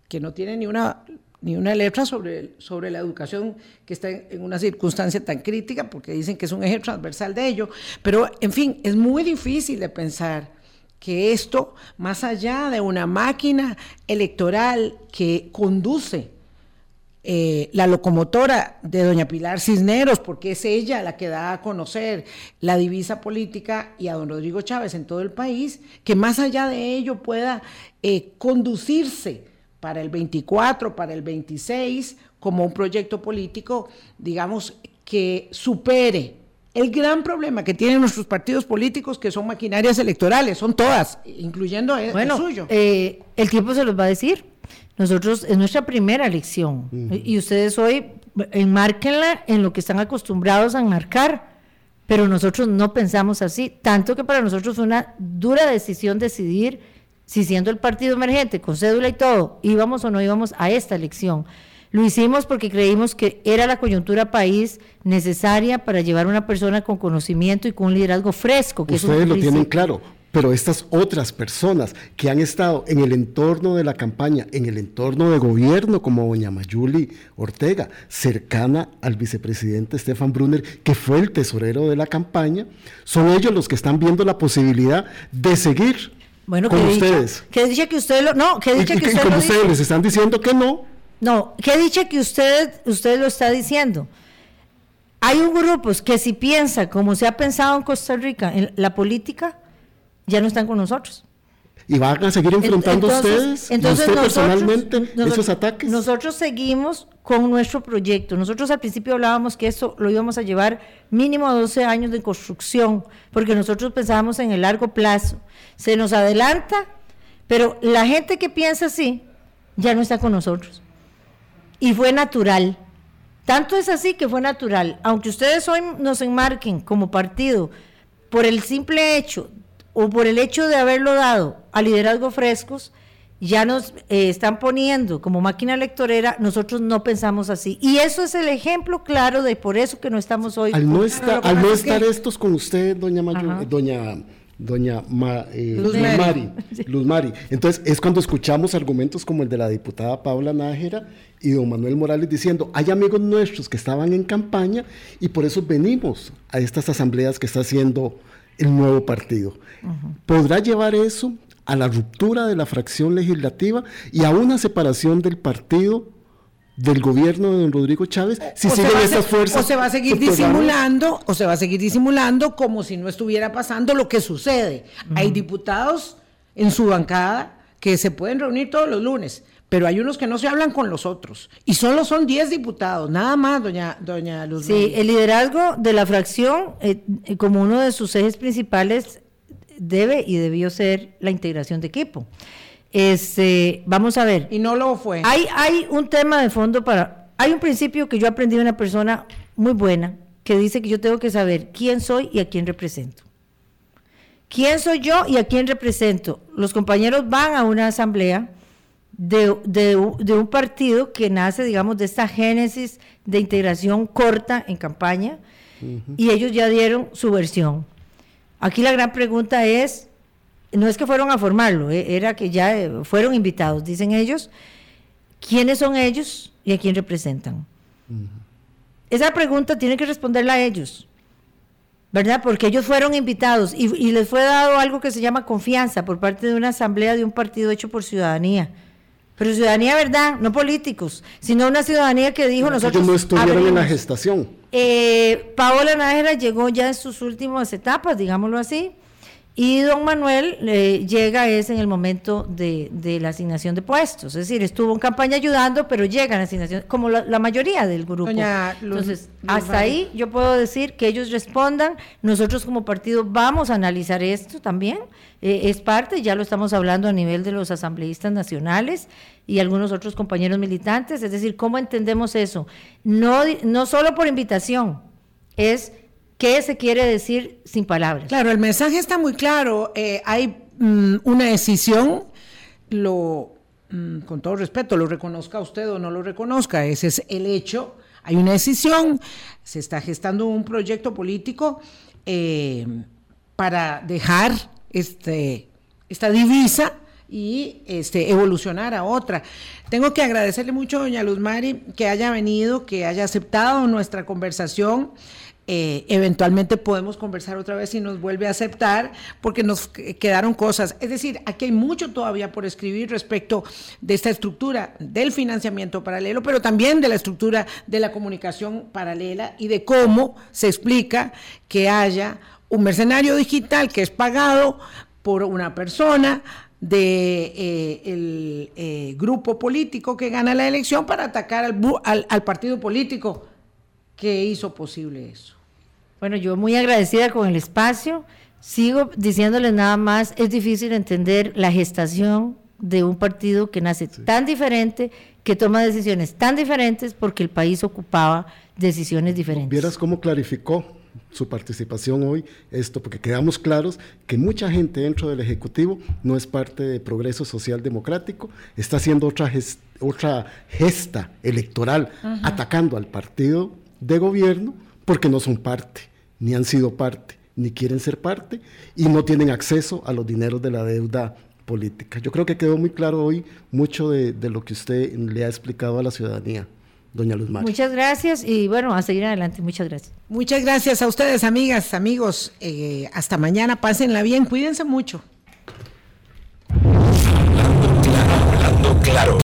que no tiene ni una ni una letra sobre, sobre la educación que está en, una circunstancia tan crítica, porque dicen que es un eje transversal de ello. Pero, en fin, es muy difícil de pensar que esto, más allá de una máquina electoral que conduce eh, la locomotora de doña Pilar Cisneros, porque es ella la que da a conocer la divisa política y a don Rodrigo Chávez en todo el país, que más allá de ello pueda eh, conducirse para el 24, para el 26, como un proyecto político, digamos, que supere el gran problema que tienen nuestros partidos políticos, que son maquinarias electorales, son todas, incluyendo el, bueno, suyo. Eh, el tiempo se los va a decir. Nosotros, es nuestra primera elección. Y ustedes hoy enmárquenla en lo que están acostumbrados a enmarcar. Pero nosotros no pensamos así. Tanto que para nosotros fue una dura decisión decidir si siendo el partido emergente, con cédula y todo, íbamos o no íbamos a esta elección. Lo hicimos porque creímos que era la coyuntura país necesaria para llevar a una persona con conocimiento y con un liderazgo fresco. Que Ustedes lo tienen claro, pero estas otras personas que han estado en el entorno de la campaña, en el entorno de gobierno, como doña Mayuli Ortega, cercana al vicepresidente Stefan Brunner, que fue el tesorero de la campaña, son ellos los que están viendo la posibilidad de seguir bueno, con ustedes. que dice que usted lo, no, que dice que, usted como ustedes les están diciendo que no, no, ¿qué dicho que usted, usted lo está diciendo? Hay un grupo que si piensa como se ha pensado en Costa Rica en la política, ya no están con nosotros. ¿Y van a seguir enfrentando ustedes, entonces usted personalmente, esos ataques? Nosotros seguimos con nuestro proyecto. Nosotros al principio hablábamos que esto lo íbamos a llevar mínimo a 12 años de construcción, porque nosotros pensábamos en el largo plazo. Se nos adelanta, pero la gente que piensa así ya no está con nosotros y fue natural. Tanto es así que fue natural. Aunque ustedes hoy nos enmarquen como partido por el simple hecho o por el hecho de haberlo dado a liderazgo frescos, ya nos eh, están poniendo como máquina electorera, nosotros no pensamos así. Y eso es el ejemplo claro de por eso que no estamos hoy. Al no, estar, al no estar estos con usted, doña, doña doña eh, Luz, Mari. Luz Mari. Entonces es cuando escuchamos argumentos como el de la diputada Paula Nájera y don Manuel Morales diciendo, hay amigos nuestros que estaban en campaña y por eso venimos a estas asambleas que está haciendo el nuevo partido. ¿Podrá llevar eso a la ruptura de la fracción legislativa y a una separación del partido del gobierno de don Rodrigo Chávez si siguen esas fuerzas. O se va a seguir disimulando, o se va a seguir disimulando como si no estuviera pasando lo que sucede. Hay diputados en su bancada que se pueden reunir todos los lunes, pero hay unos que no se hablan con los otros. Y solo son 10 diputados, nada más, doña, doña Luz. Sí, el liderazgo de la fracción, eh, eh, como uno de sus ejes principales, debe y debió ser la integración de equipo. Este, vamos a ver. Y no lo fue. Hay, hay un tema de fondo para. Hay un principio que yo aprendí de una persona muy buena que dice que yo tengo que saber quién soy y a quién represento. ¿Quién soy yo y a quién represento? Los compañeros van a una asamblea de, un partido que nace, digamos, de esta génesis de integración corta en campaña y ellos ya dieron su versión. Aquí la gran pregunta es, no es que fueron a formarlo, eh, era que ya eh, fueron invitados, dicen ellos. ¿Quiénes son ellos y a quién representan? Esa pregunta tiene que responderla a ellos, ¿verdad? Porque ellos fueron invitados y, les fue dado algo que se llama confianza por parte de una asamblea de un partido hecho por ciudadanía. Pero ciudadanía, ¿verdad? No políticos, sino una ciudadanía que dijo nosotros. Ellos no estuvieron en la gestación. Eh, Paola Nájera llegó ya en sus últimas etapas, digámoslo así. Y don Manuel eh, llega es en el momento de, la asignación de puestos, es decir, estuvo en campaña ayudando, pero llega a la asignación, como la, mayoría del grupo. Entonces, hasta ahí yo puedo decir que ellos respondan, nosotros como partido vamos a analizar esto también, eh, es parte, ya lo estamos hablando a nivel de los asambleístas nacionales y algunos otros compañeros militantes, es decir, ¿cómo entendemos eso? No, no solo por invitación, es ¿Qué se quiere decir sin palabras? Claro, el mensaje está muy claro. Eh, hay mm, una decisión, lo, mm, con todo respeto, lo reconozca usted o no lo reconozca, ese es el hecho. Hay una decisión, se está gestando un proyecto político eh, para dejar este, esta divisa y este, evolucionar a otra. Tengo que agradecerle mucho, doña Luz Mari, que haya venido, que haya aceptado nuestra conversación. Eh, eventualmente podemos conversar otra vez si nos vuelve a aceptar, porque nos quedaron cosas. Es decir, aquí hay mucho todavía por escribir respecto de esta estructura del financiamiento paralelo, pero también de la estructura de la comunicación paralela y de cómo se explica que haya un mercenario digital que es pagado por una persona de eh, eh, grupo político que gana la elección para atacar al partido político que hizo posible eso. Bueno, yo muy agradecida con el espacio. Sigo diciéndoles nada más, es difícil entender la gestación de un partido que nace tan diferente, que toma decisiones tan diferentes porque el país ocupaba decisiones diferentes. ¿Vieras cómo clarificó su participación hoy esto? Porque quedamos claros que mucha gente dentro del Ejecutivo no es parte de Progreso Social Democrático, está haciendo otra, otra gesta electoral, atacando al partido de gobierno porque no son parte, ni han sido parte, ni quieren ser parte y no tienen acceso a los dineros de la deuda política. Yo creo que quedó muy claro hoy mucho de, lo que usted le ha explicado a la ciudadanía. Doña Luz Muchas gracias y bueno, a seguir adelante. Muchas gracias. Muchas gracias a ustedes, amigas, amigos. Eh, hasta mañana, pásenla bien, cuídense mucho. claro, hablando claro.